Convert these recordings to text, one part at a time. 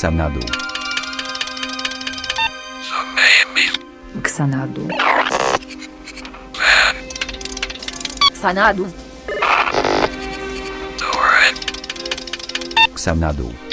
Xanadu. Xanadu. Xanadu. Xanadu.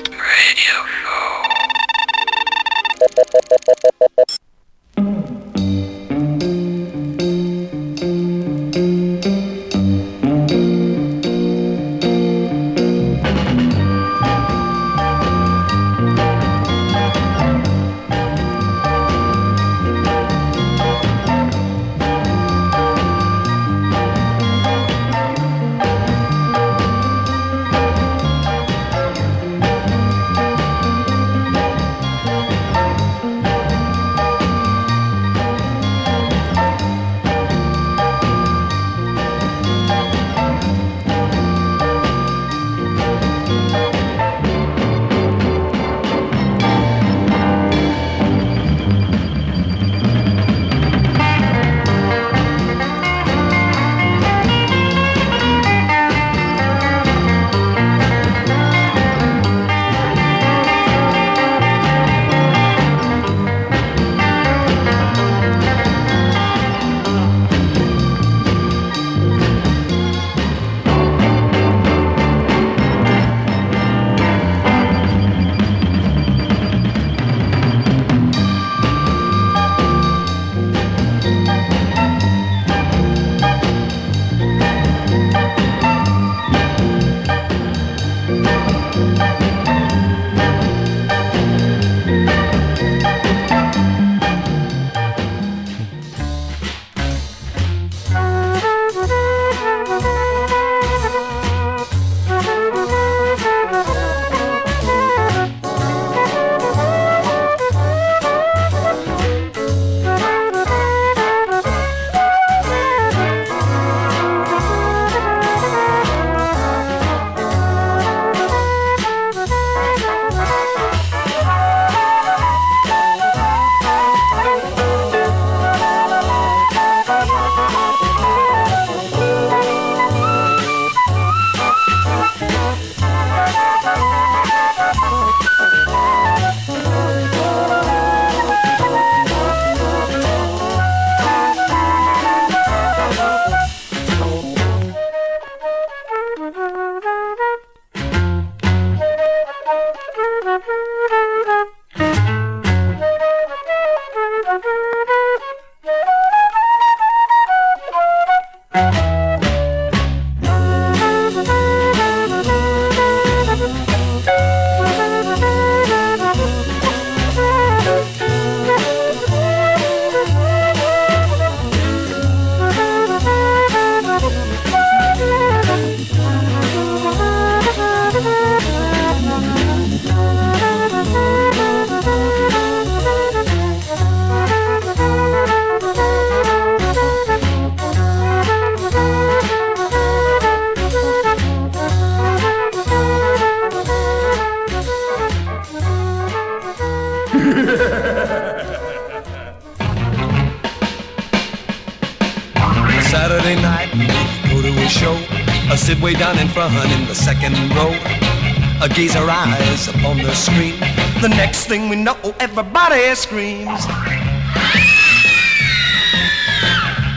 Thing we know, everybody screams.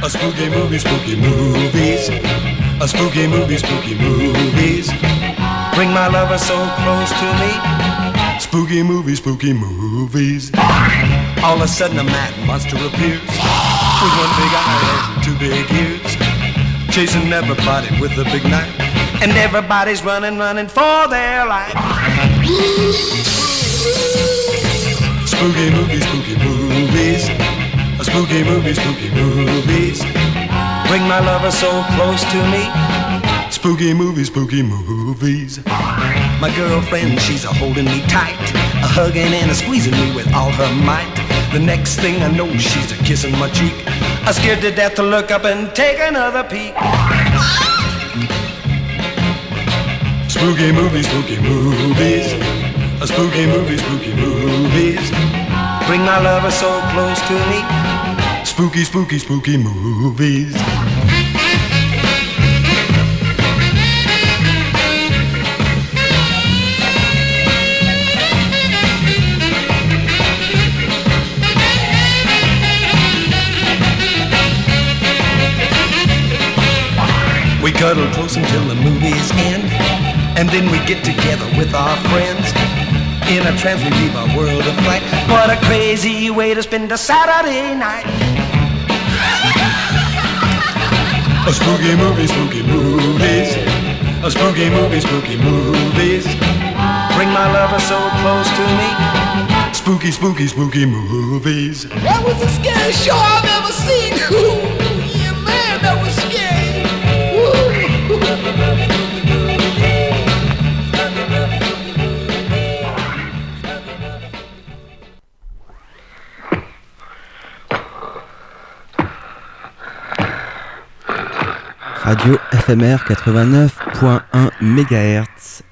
A spooky movie, spooky movies. A spooky movie, spooky movies. Bring my lover so close to me. Spooky movie, spooky movies. All of a sudden a mad monster appears with one big eye and two big ears, chasing everybody with a big knife, and everybody's running, running for their life. Spooky movies, spooky movies, spooky movie, spooky movies. Bring my lover so close to me. Spooky movies, spooky movies. My girlfriend, she's a holding me tight, a hugging and a squeezing me with all her might. The next thing I know, she's a kissing my cheek. I'm scared to death to look up and take another peek. Spooky movies, spooky movies. A spooky movie, spooky movies. Bring my lover so close to me. Spooky, spooky, spooky movies. We cuddle close until the movie's end, and then we get together with our friends. In a trance we leave our world of fright. What a crazy way to spend a Saturday night. A spooky movie, spooky movies. A spooky movie, spooky movies. Bring my lover so close to me. Spooky, spooky, spooky movies. That was the scariest show I've ever seen. Radio FMR 89.1 MHz.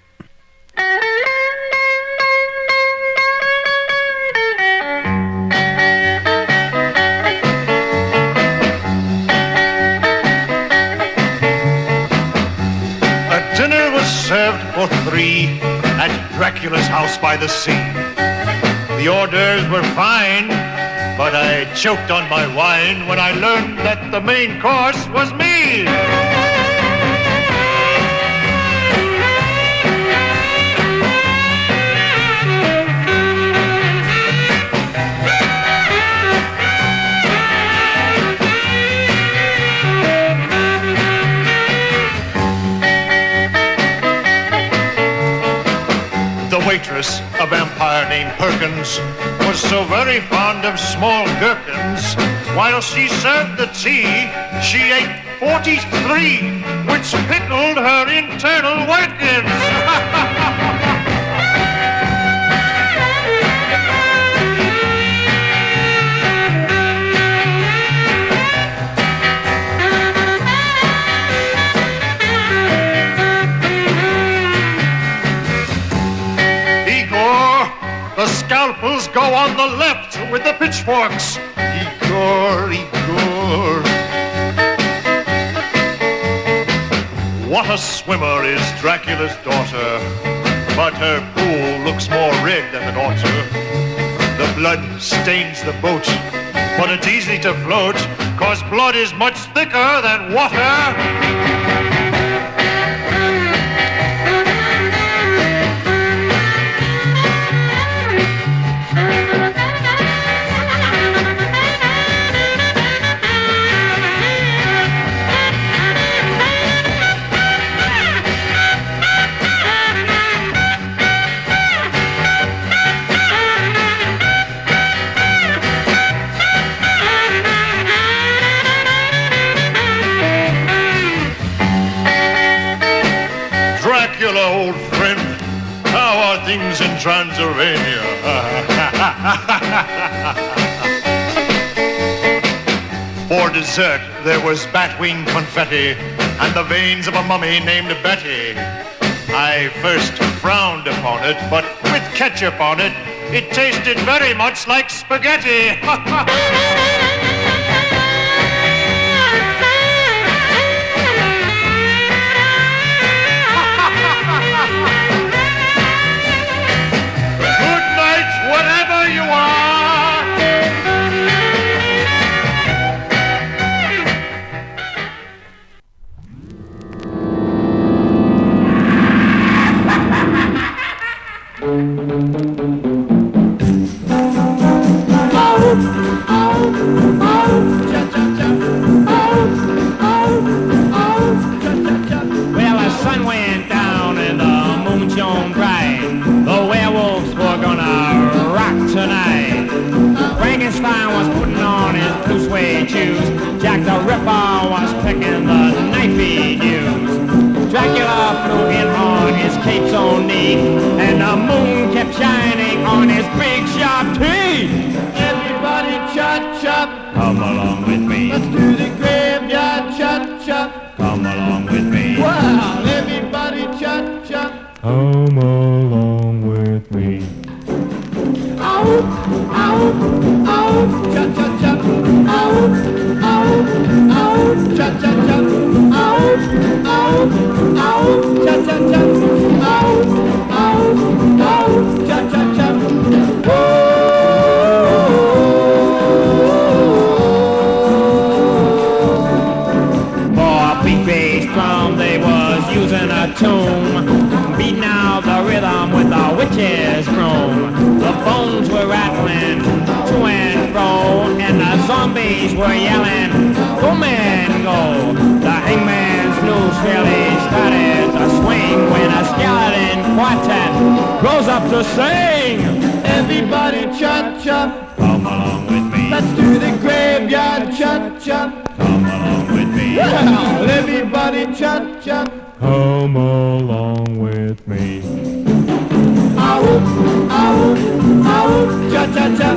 A dinner was served for three at Dracula's house by the sea. The orders were fine, but I choked on my wine when I learned that the main course was me. Waitress, a vampire named Perkins, was so very fond of small gherkins. While she served the tea, she ate 43, which pickled her internal workings. scalpels go on the left with the pitchforks. Igor, Igor. What a swimmer is Dracula's daughter, but her pool looks more red than ought to. The blood stains the boat, but it's easy to float, cause blood is much thicker than water. Transylvania? For dessert, there was batwing confetti and the veins of a mummy named Betty. I first frowned upon it, but with ketchup on it, it tasted very much like spaghetti. wherever Dracula flew in on his capes on knee, and the moon kept shining on his big sharp teeth. Everybody chop chop, Come along with me. let's do the graveyard chop chop. Come along with me. Wow, the zombies were yelling, Go man, go. The hangman's noose really started to swing when a skeleton quartet rose up to sing. Everybody chop chop. Come along with me. Let's do the graveyard chop chop. Come along with me. Everybody chop chop. Come along with me. Ow, ow, ow, cha cha cha.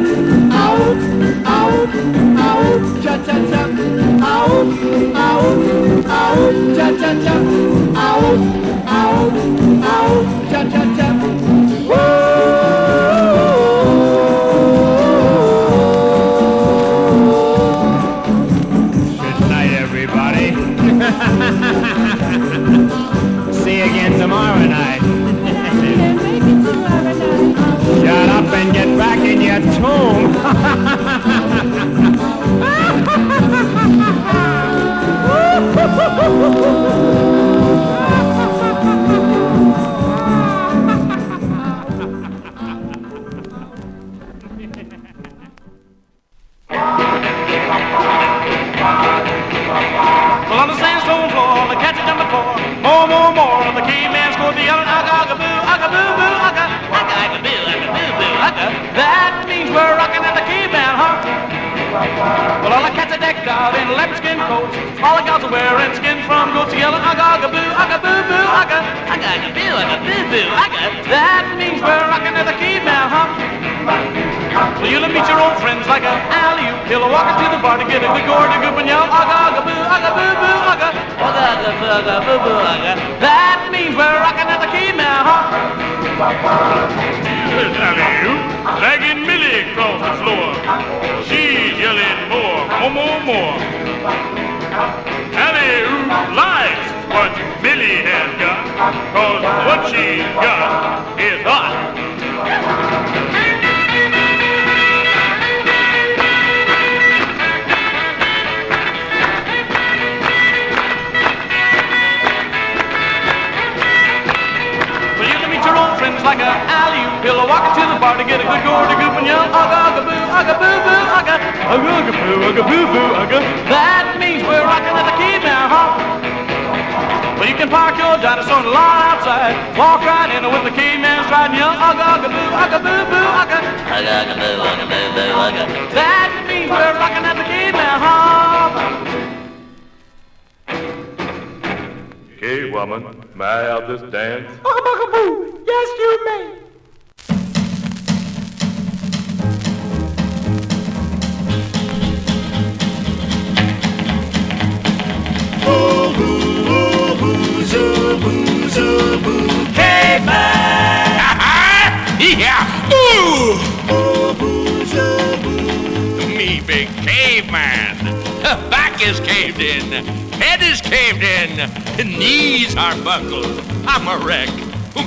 That means we're rocking at the caveman, huh? Well, all the cats are decked out in leopard skin coats. All the gals are wearing skins from goats yelling aga, aga, boo, aga, boo, boo, aga, aga, aga, boo, aga, boo, boo, aga. That means we're rocking at the caveman, huh? Well, you'll meet your old friends like a alley-oop. He'll walk into the bar to get a good and goop and yell, aga, aga, boo, aga, boo, boo, aga, aga, aga, boo, aga, boo, boo, aga. That means we're rocking at the key now, huh? Alley-oop. Dragging Millie across the floor. She's yelling more, more, more, more. Alley-oop likes what Millie has got, cause what she's got is hot. Aga, aga, aga, boo, aga, boo, boo, aga. That means we're rocking at the key now, huh? Well, you can park your dinosaur on the lawn outside. Walk right in with the caveman stride and yell, aga, aga, boo, aga, boo, boo, aga, aga, aga, boo, aga, boo, boo, aga. That means we're rocking at the key now, huh? Hey, woman, may I have this dance? Yes, you may. yeah. Ooh. Me big caveman. Back is caved in. Head is caved in. Knees are buckled. I'm a wreck.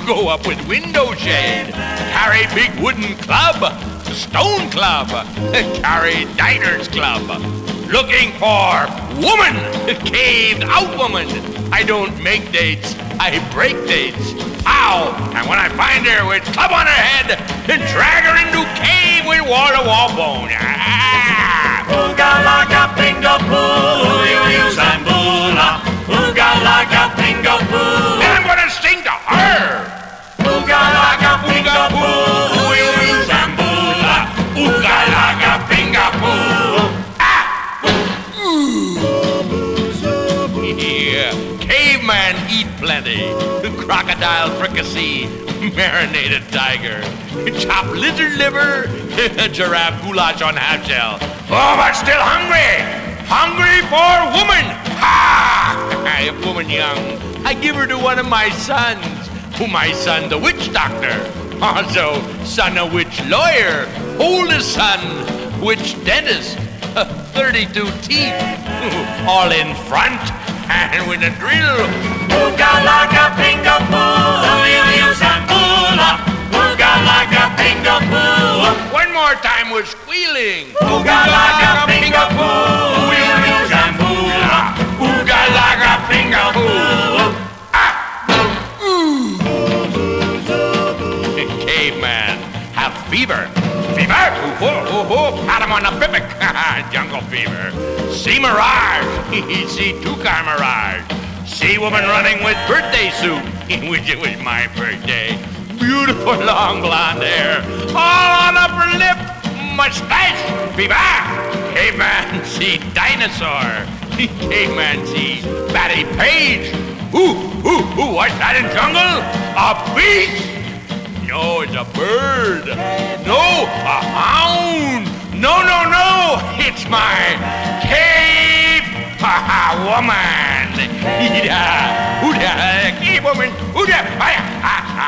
Go up with window shade. Carry big wooden club. Stone club. Carry diner's club. Looking for woman. Caved out woman. I don't make dates. I break dates. Ow! And when I find her with club on her head, then drag her into cave with wall-to-wall bone. Ah! Ooga laga bingo boo, you use and boola. Ooga laga bingo boo. Then I'm gonna marinated tiger, chopped lizard liver, giraffe goulash on half shell. Oh, but still hungry! Hungry for woman! Ha! If woman young, I give her to one of my sons, who my son's the witch doctor. Also, son a witch lawyer, oldest son, witch dentist, 32 teeth, all in front, and with a drill. Ooga laga pinga oh, poo, zambula. Ooga laga pinga poo. One more time with squealing. Ooga laga pinga oh, poo, zambula. Ooga laga pinga poo. Ah. Caveman, have fever. Fever? Oh, oh, oh, pat him on the bibic. Jungle fever. See mirage. See two-car mirage. See woman running with birthday suit, which it was my birthday. Beautiful long blonde hair, all on upper lip, mustache. Fever. Caveman see dinosaur. Caveman see Batty Page. Ooh, ooh, ooh, what's that in jungle? A beast? No, it's a bird. No, a hound. No, no, no, it's my cave woman. Huda, huda, cave woman, huda, ha, ha.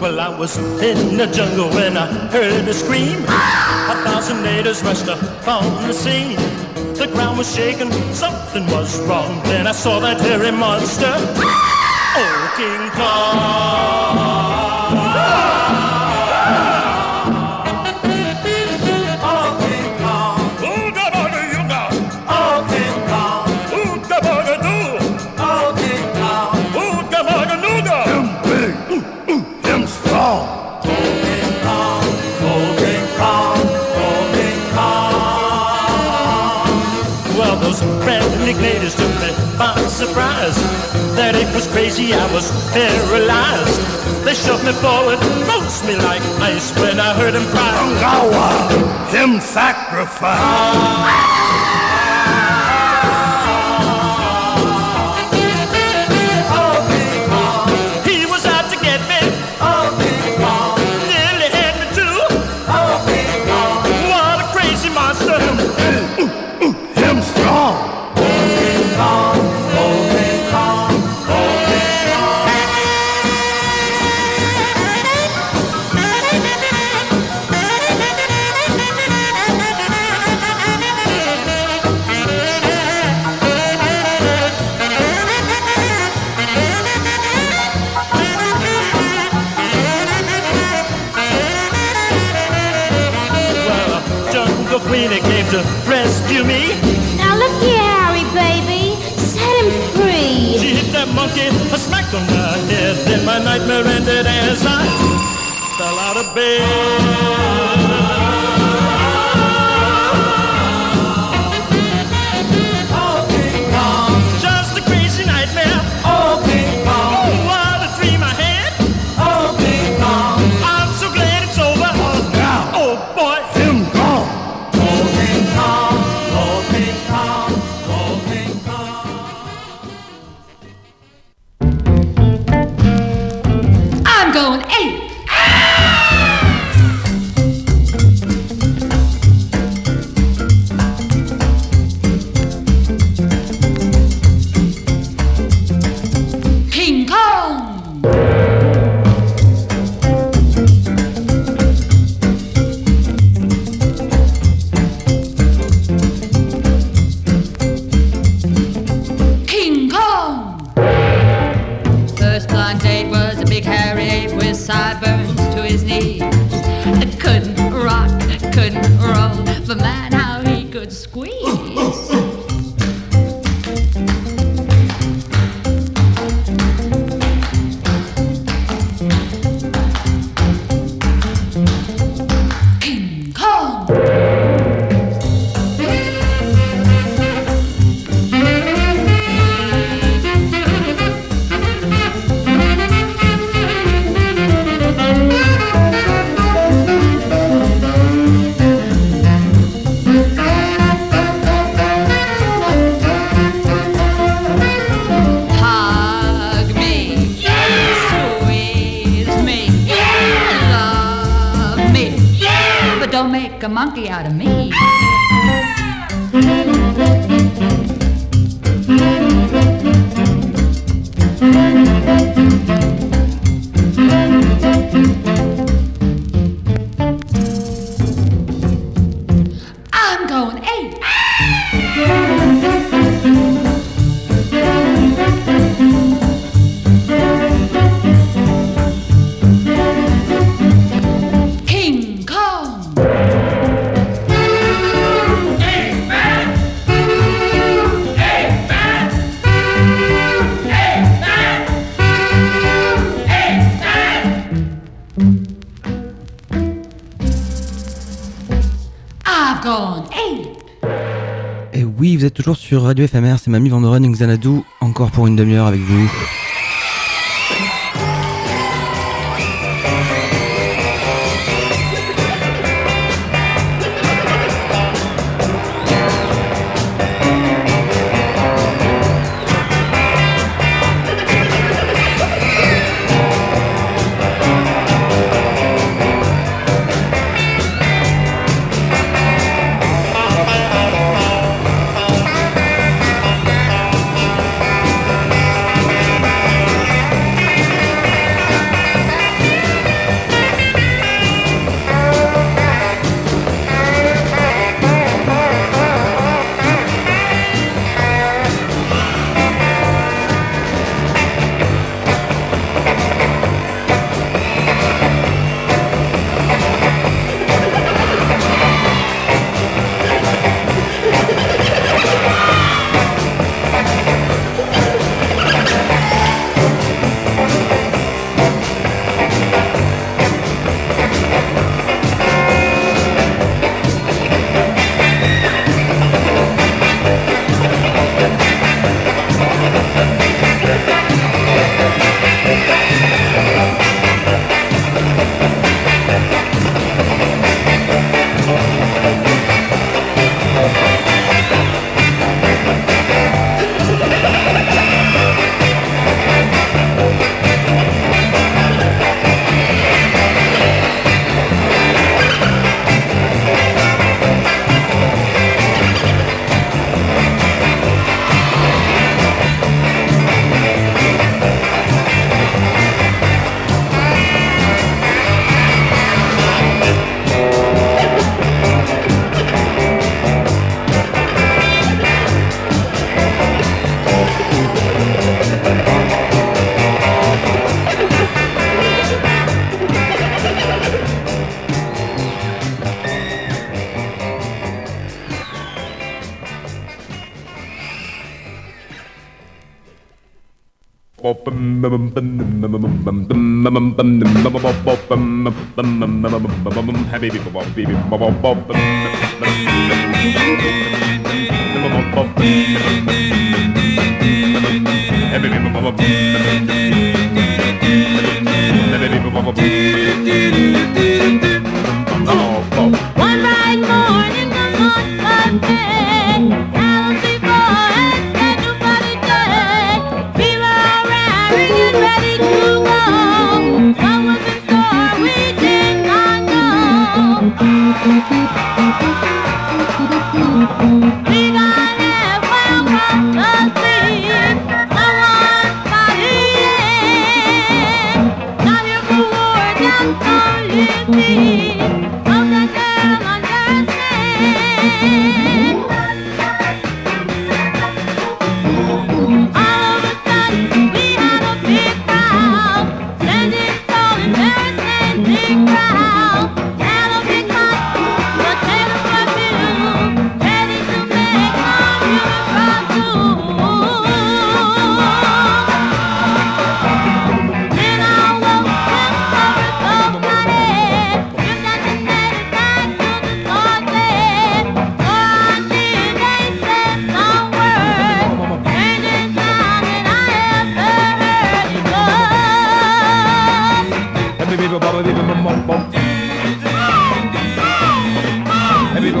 Well, I was in the jungle when I heard a scream. Thousand natives rushed upon the scene. The ground was shaking, something was wrong. Then I saw that hairy monster. Oh, King Kong. That it was crazy, I was paralyzed. They shoved me forward, froze me like ice when I heard him cry. Ungawa, him sacrifice. Ah! To rescue me. Now look here, Harry, baby. Set him free. She hit that monkey a smack on the head. Then my nightmare ended as I fell out of bed. Radio FMR, c'est Mamie Vandoren et Xanadu, encore pour une demi-heure avec vous. Happy people, bum bum. Every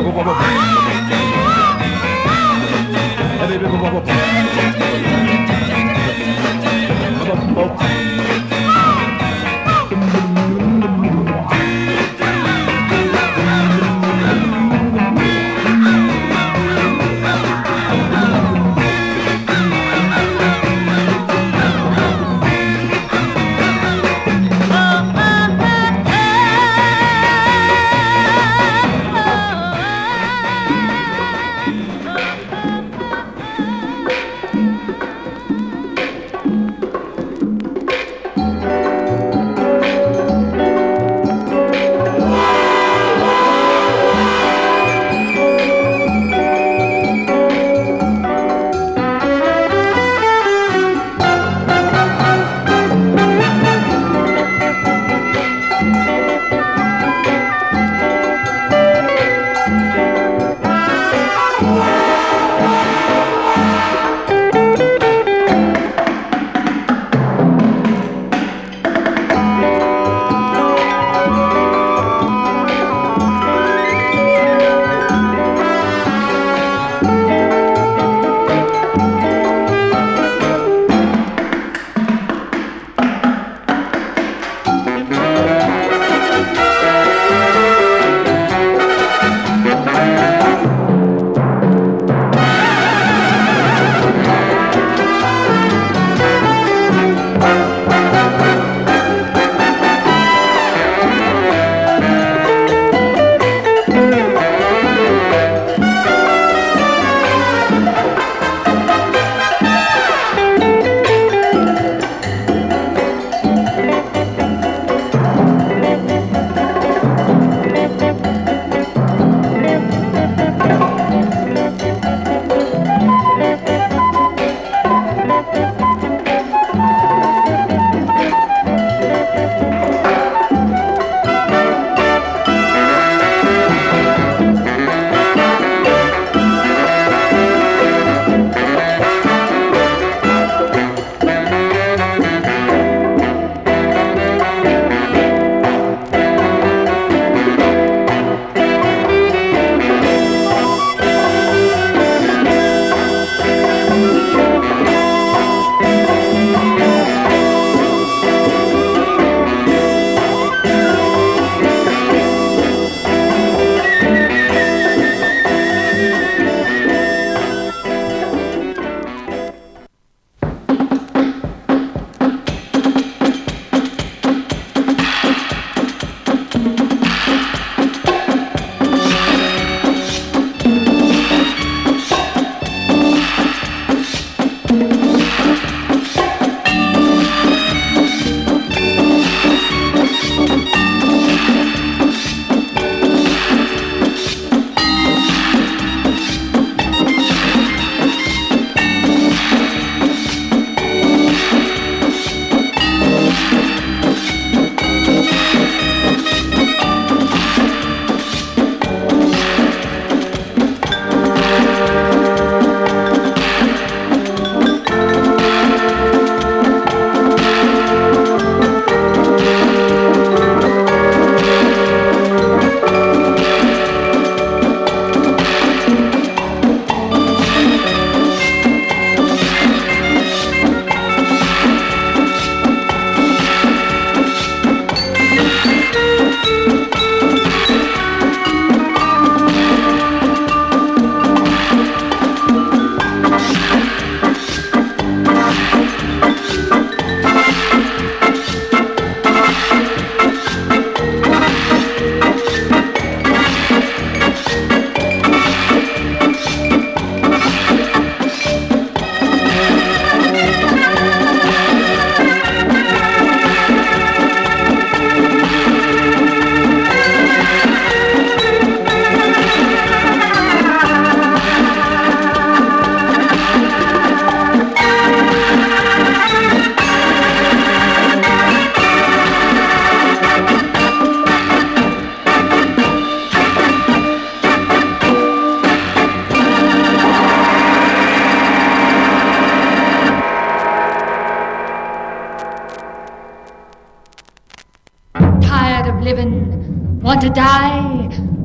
bum.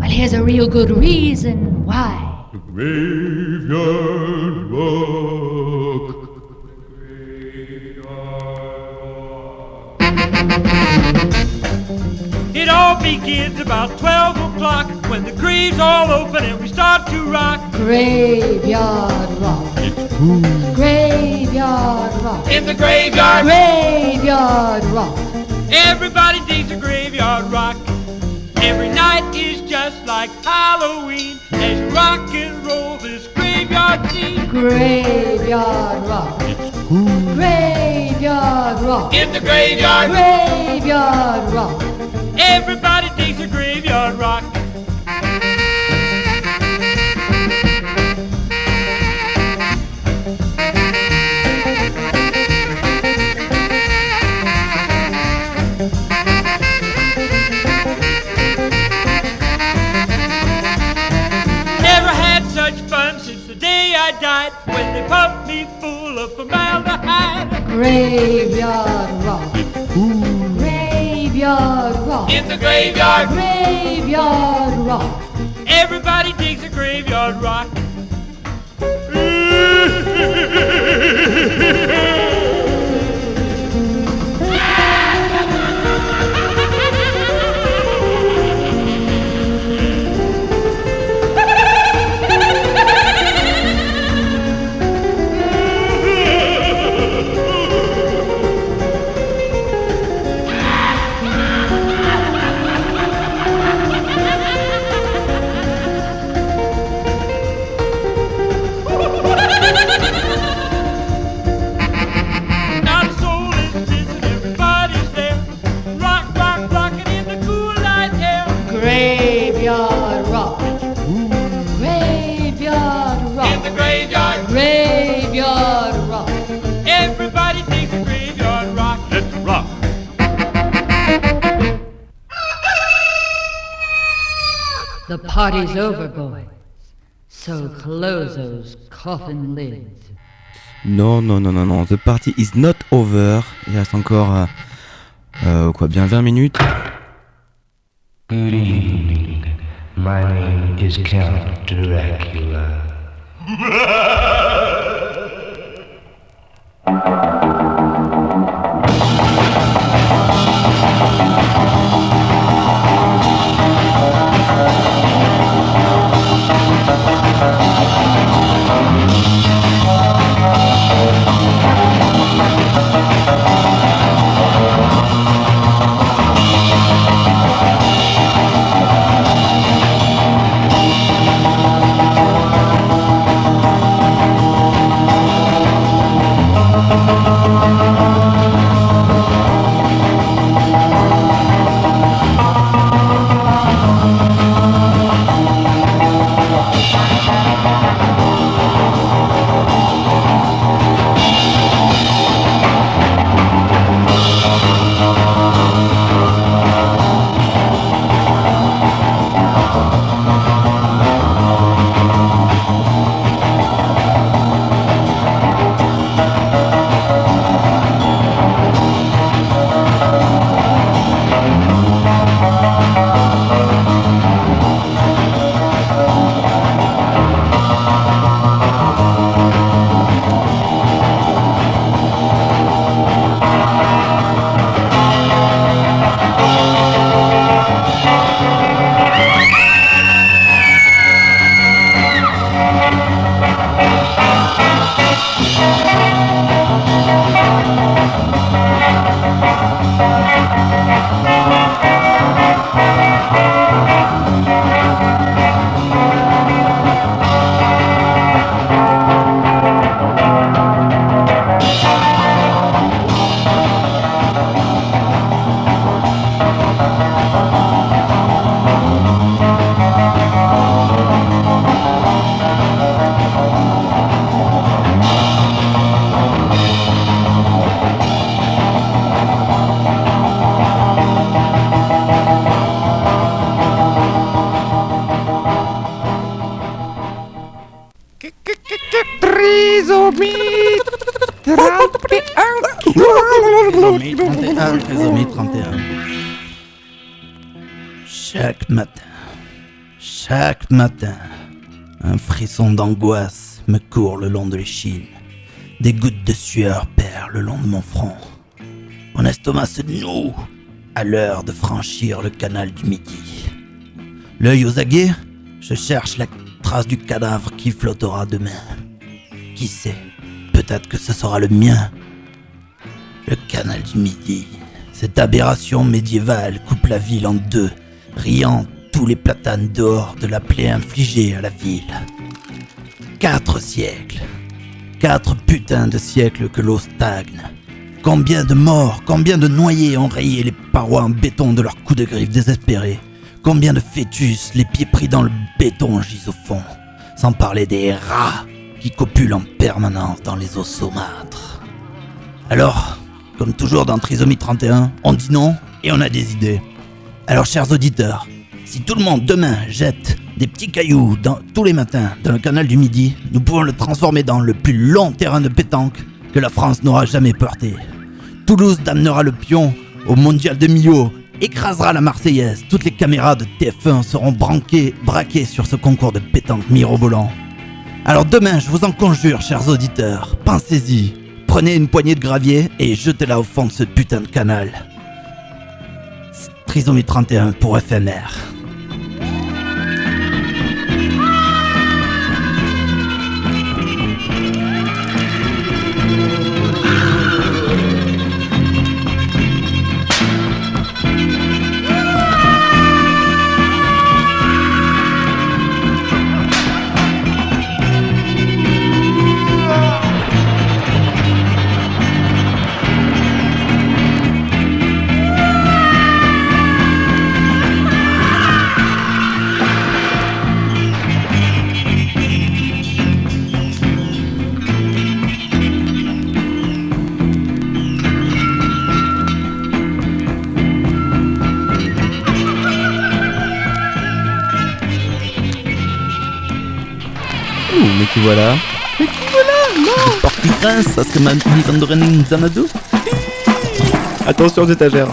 Well, here's a real good reason why. Graveyard Rock. It all begins about 12 o'clock when the graves all open and we start to rock. Graveyard rock. Graveyard rock. In the graveyard. Graveyard rock. Everybody digs a graveyard rock. Every night is just like Halloween as rock and roll this graveyard scene. Graveyard rock. Graveyard rock. In the graveyard. Graveyard rock. Everybody digs a graveyard rock. I died when they pumped me full of formaldehyde. Graveyard rock. Ooh. Graveyard rock. In the graveyard. Graveyard rock. Everybody digs a graveyard rock. party's over, boys. So close those coffin lids. Non, non, non, non, non. The party is not over. Il reste encore, euh, euh, quoi, bien 20 minutes. Good evening. My name is Count Dracula. matin, un frisson d'angoisse me court le long de l'échine. Des gouttes de sueur perlent le long de mon front. Mon estomac se noue à l'heure de franchir le canal du Midi. L'œil aux aguets, je cherche la trace du cadavre qui flottera demain. Qui sait, peut-être que ce sera le mien. Le canal du Midi, cette aberration médiévale coupe la ville en deux, riant tous les platanes dehors de la plaie infligée à la ville. Quatre siècles. Quatre putains de siècles que l'eau stagne. Combien de morts, combien de noyés ont rayé les parois en béton de leurs coups de griffe désespérés. Combien de fœtus, les pieds pris dans le béton, gisent au fond. Sans parler des rats qui copulent en permanence dans les eaux saumâtres. Alors, comme toujours dans Trisomie 31, on dit non et on a des idées. Alors, chers auditeurs, si tout le monde demain jette des petits cailloux tous les matins dans le canal du Midi, nous pouvons le transformer dans le plus long terrain de pétanque que la France n'aura jamais porté. Toulouse damnera le pion au mondial de Millau, écrasera la Marseillaise. Toutes les caméras de TF1 seront branquées, braquées sur ce concours de pétanque mirobolant. Alors demain, je vous en conjure, chers auditeurs, pensez-y. Prenez une poignée de gravier et jetez-la au fond de ce putain de canal. Trisomie 31 pour FMR. Voilà. Mais qui voilà Non! Porte grince, ça serait ma Lisandrine Zanadu Attention aux étagères.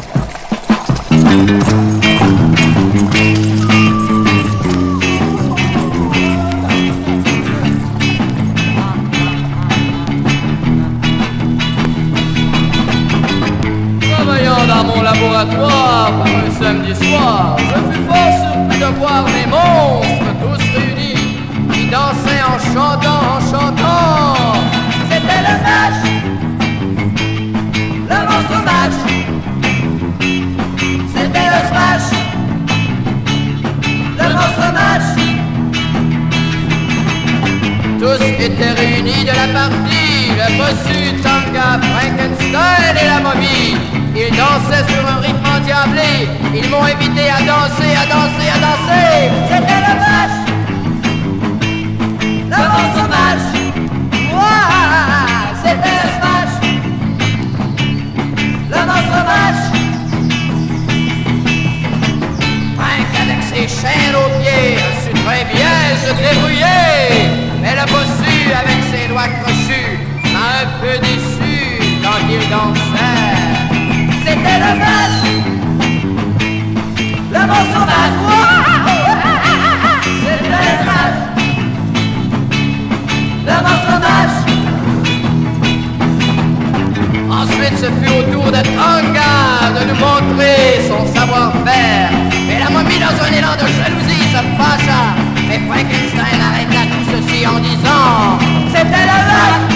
Ce fut au tour de Tanga de nous montrer son savoir-faire. Mais la momie, dans un élan de jalousie, se fâcha. Mais Frankenstein arrêta tout ceci en disant C'était le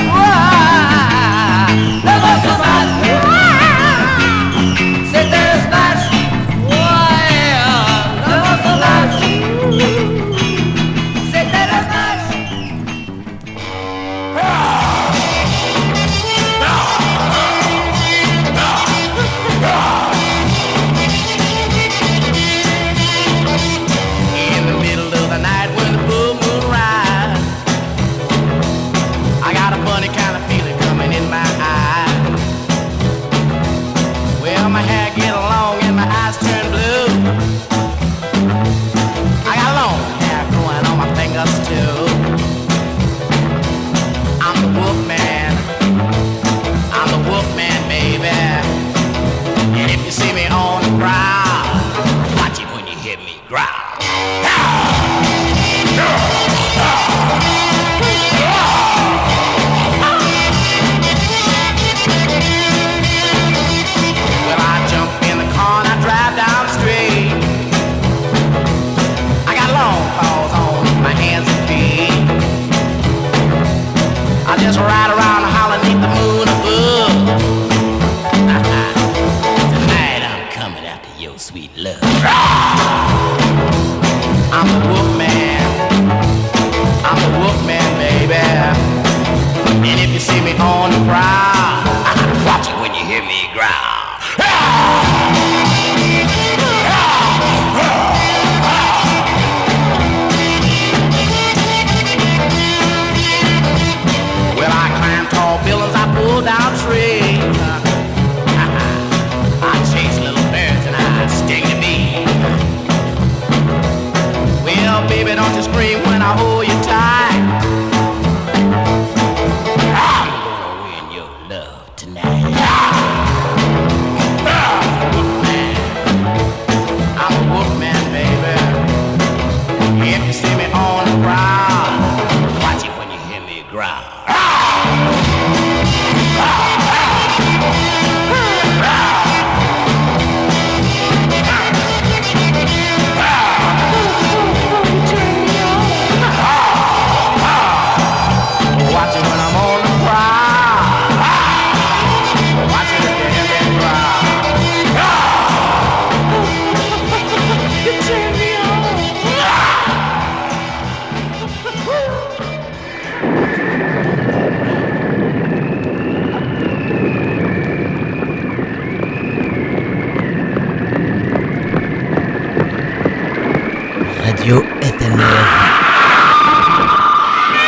Éphémère.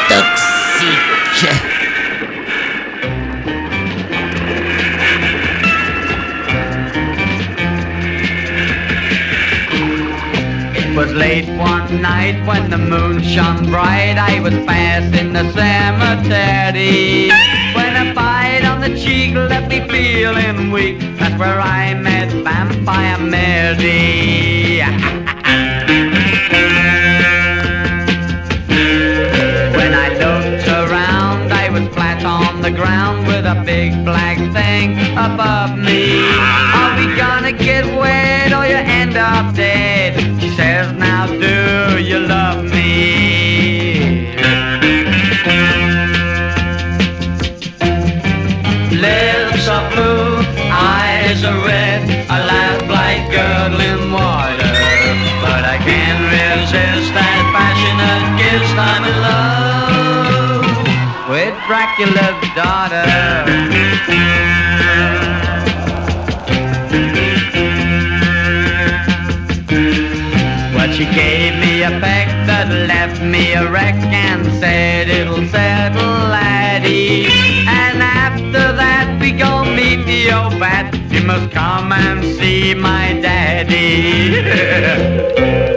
Toxique. It was late one night when the moon shone bright. I was fast in the cemetery. When a bite on the cheek left me feeling weak. That's where I met Vampire Mary. The ground with a big black thing above me. Are we gonna get wet or you end up dead? She says, now do you love me? Dracula's daughter. Well, she gave me a peck that left me a wreck and said it'll settle, laddie. And after that, we gon' meet the old bat. You must come and see my daddy.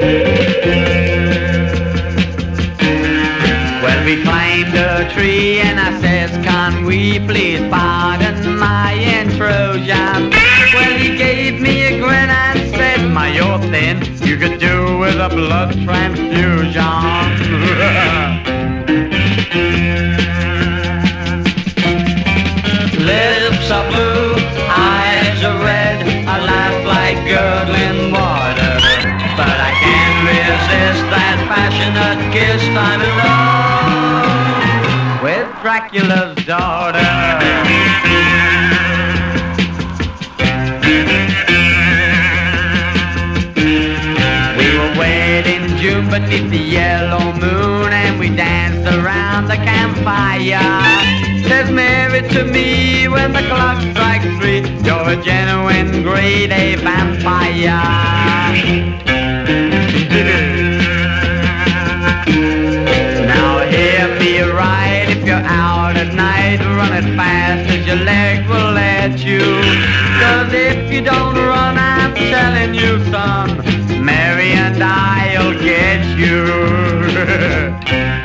Well, we climbed a tree and I says, can we please pardon my intrusion? Well, he gave me a grin and said, my you're thin, you could do with a blood transfusion. Lips are blue, eyes are red, I laugh like gurgling water. But I can't resist that passionate kiss. I'm in love Dracula's daughter. We were wed in June beneath the yellow moon, and we danced around the campfire. Says Mary to me when the clock strikes three, you're a genuine grade A vampire. Your leg will let you. Cause if you don't run, I'm telling you, son, Mary and I'll get you.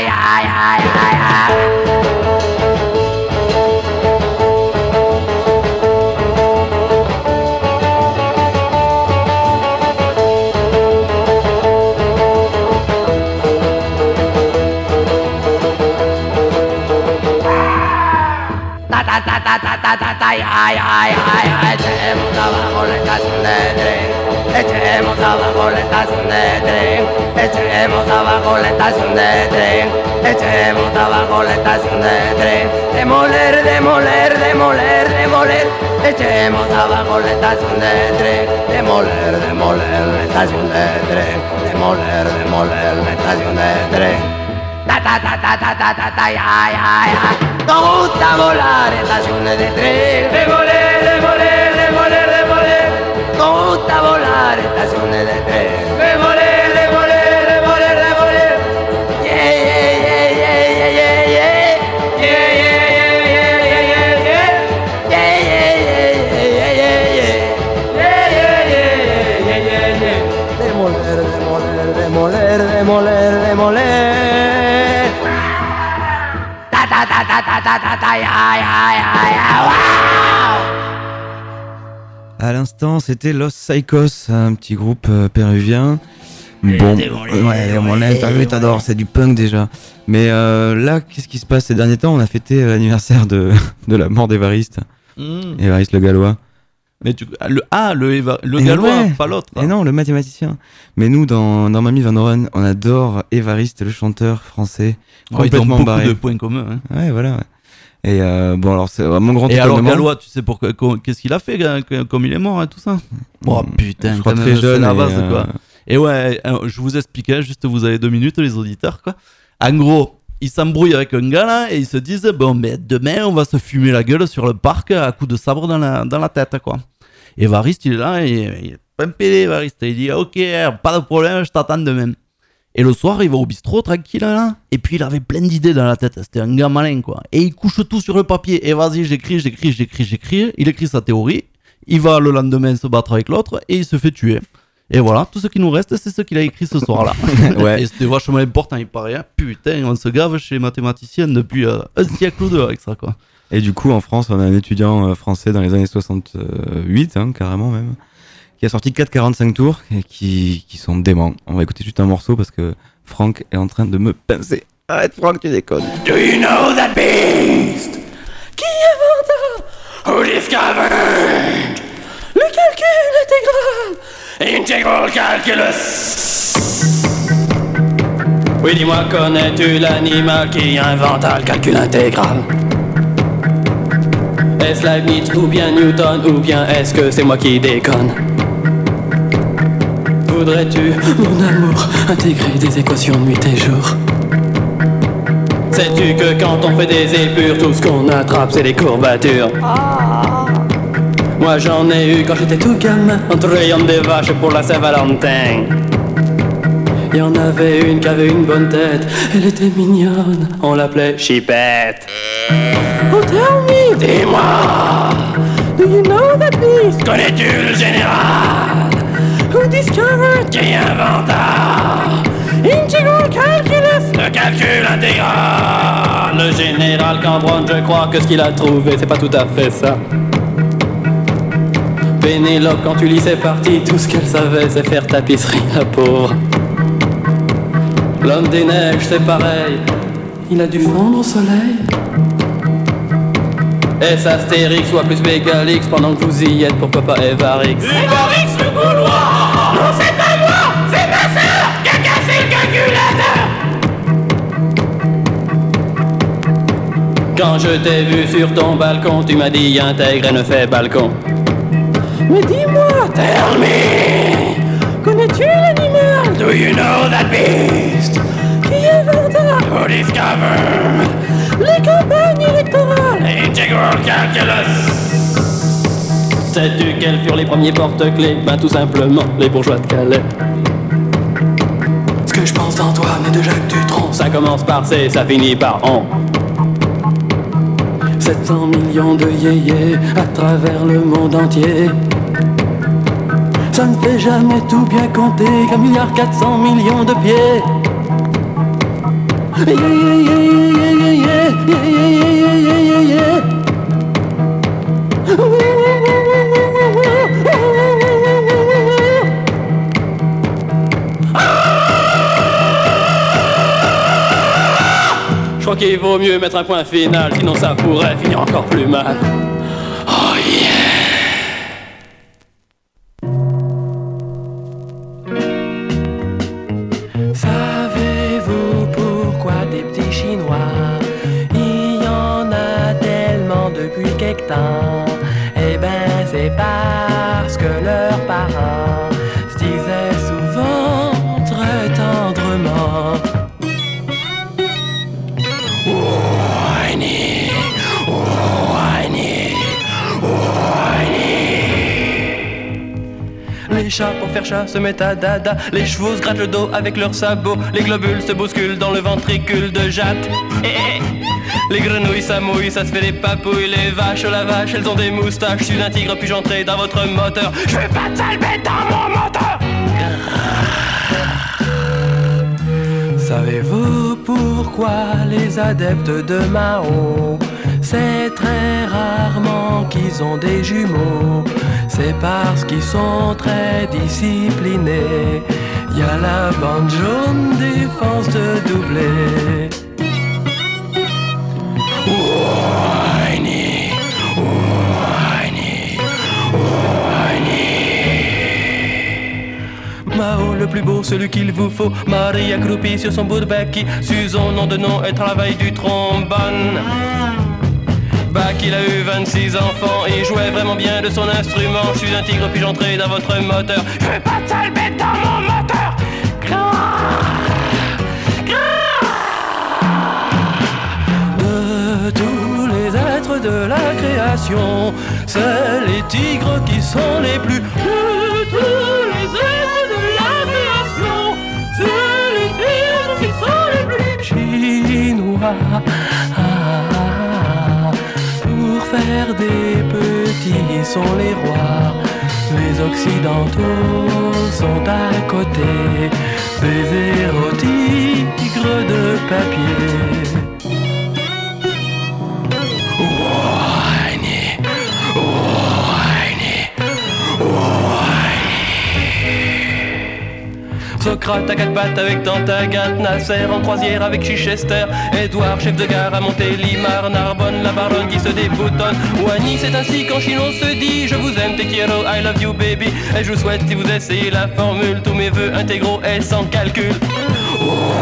ay, ay, ay. Ya ya ya ya. Echemos abajo la estación de tren. Echemos abajo la estación de tren. Echemos abajo la estación de tren. Echemos abajo la estación de tren. Demoler, demoler, demoler, demoler. Echemos abajo la estación de tren. Demoler, demoler la estación de tren. Demoler, demoler la estación de tren. Ta ta ta ta ta ta ta ya ya ya. Nos gusta volar estaciones de tren. Demoler, demoler, demoler, demoler. Nos gusta volar estaciones de tren. Demoler, demoler, demoler, demoler. Yeah, yeah, yeah, yeah, yeah, yeah, yeah. Yeah, yeah, yeah, yeah, yeah, yeah, yeah. Yeah, yeah, yeah, yeah, yeah, yeah, yeah. Yeah, yeah, yeah, yeah, yeah, yeah. Demoler, demoler, demoler, demoler, demoler. À l'instant, c'était Los Psychos, un petit groupe euh, péruvien. Bon, ouais, mon t'as vu, t'adores, c'est du punk déjà. Mais euh, là, qu'est-ce qui se passe ces derniers temps? On a fêté l'anniversaire de, de la mort d'Évariste. Évariste le Gallois. Mais tu, ah, le, ah, le, Eva- le gallois, ouais. pas l'autre. Et non, le mathématicien. Mais nous, dans, dans Mamie Van Oren, on adore Évariste, le chanteur français. Ouais, ils ont complètement beaucoup barré. de points communs. hein. Ouais, voilà. ouais. Et euh, bon, alors, c'est vraiment grand Et alors. Gallois, tu sais pourquoi, qu'est-ce qu'il a fait que- comme il est mort et tout ça? Oh putain, je crois quand très jeune la et, euh, quoi. Et ouais, euh, je vous expliquais, juste vous avez deux minutes, les auditeurs, quoi. En gros, ils s'embrouillent avec un gars là et ils se disent bon, mais demain on va se fumer la gueule sur le parc à coups de sabre dans la, dans la tête, quoi. Et Variste, il est là, et, il est pas un pédé, Variste. Il dit ok, pas de problème, je t'attends demain. Et le soir, il va au bistrot tranquille là. Et puis il avait plein d'idées dans la tête. C'était un gars malin quoi. Et il couche tout sur le papier. Et vas-y, j'écris, j'écris, j'écris, j'écris. Il écrit sa théorie. Il va le lendemain se battre avec l'autre et il se fait tuer. Et voilà, tout ce qui nous reste, c'est ce qu'il a écrit ce soir-là. Ouais. Et c'était vachement important, il paraît. hein. Putain, on se gave chez les mathématiciens depuis euh, un siècle ou deux avec ça quoi. Et du coup, en France, on a un étudiant euh, français dans les années 68, hein, carrément même, qui a sorti 4,45 tours et qui, qui sont déments. On va écouter juste un morceau parce que Franck est en train de me pincer. Arrête, Franck, tu déconnes. Do you know that beast? Qui inventa? Who discovered? Le calcul intégral. Integral calculus. Oui, dis-moi, connais-tu l'animal qui inventa le calcul intégral? Est-ce Leibniz ou bien Newton ou bien est-ce que c'est moi qui déconne? Voudrais-tu, mon amour, intégrer des équations nuit et jour? Sais-tu que quand on fait des épures, tout ce qu'on attrape c'est des courbatures? Moi j'en ai eu quand j'étais tout gamin, en trayant des vaches pour la Saint-Valentin. Il y en avait une qui avait une bonne tête, elle était mignonne, on l'appelait Chipette. Oh tell me, dis-moi, do you know that beast? Connais-tu le général? Who discovered? Qui inventa? Integral calculus, le calcul intégral. Le général Cambronne, je crois que ce qu'il a trouvé, c'est pas tout à fait ça. Pénélope, quand tu lis ses parties, tout ce qu'elle savait, c'est faire tapisserie, la pauvre. L'homme des neiges, c'est pareil. Il a dû fondre au soleil. S Astérix, soit plus Mégalix, pendant que vous y êtes, pourquoi pas Evarix Evarix le gaulois! Non, c'est pas moi, c'est ma sœur! Qui a cassé le calculateur! Quand je t'ai vu sur ton balcon, tu m'as dit intègre et ne fais balcon. Mais dis-moi, tell me, connais-tu l'animal? Do you know that beast? Who discovered? Les campagnes électorales. Integral calculus. Sais-tu quels furent les premiers porte-clés? Ben tout simplement les bourgeois de Calais. Ce que je pense d'Antoine et de Jacques Dutronc, ça commence par C, ça finit par on. 700 millions de yéyés à travers le monde entier. Ça ne fait jamais tout bien compter qu'un milliard 400 millions de pieds. Je crois qu'il vaut mieux mettre un point final, sinon ça pourrait finir encore plus mal. Se mettent à dada. Les chevaux se grattent le dos avec leurs sabots. Les globules se bousculent dans le ventricule de jatte. Eh, eh. Les grenouilles s'amouillent, ça se fait des papouilles Les vaches, la vache, elles ont des moustaches. Je suis un tigre, puis-je entrer dans votre moteur. Je veux pas de dans mon moteur. Savez-vous pourquoi les adeptes de Mao C'est très rarement qu'ils ont des jumeaux? C'est parce qu'ils sont très disciplinés Y a la bande jaune défense de doubler Whiny, whiny, whiny. Mao le plus beau, celui qu'il vous faut. Marie accroupie sur son bourbaki. Susan, nom de nom, et travaille du trombone. Bach, il a eu 26 enfants il jouait vraiment bien de son instrument. Je suis un tigre, puis j'entrais dans votre moteur. Je veux pas de sale bête dans mon moteur. De tous les êtres de la création, c'est les tigres qui sont les plus. De tous les êtres de la création, c'est les tigres qui sont les plus. Chinois. Faire des petits, sont les rois. Les occidentaux sont à côté des héros tigres de papier. Socrate à quatre pattes avec Tantagat, Nasser en croisière avec Chichester, Edouard, chef de gare à Montélimar, Narbonne, la Baronne qui se déboutonne, ou à Nice, c'est ainsi qu'en Chine on se dit Je vous aime, te quiero, I love you baby, et je vous souhaite si vous essayez la formule, tous mes voeux intégraux et sans calcul. Oh,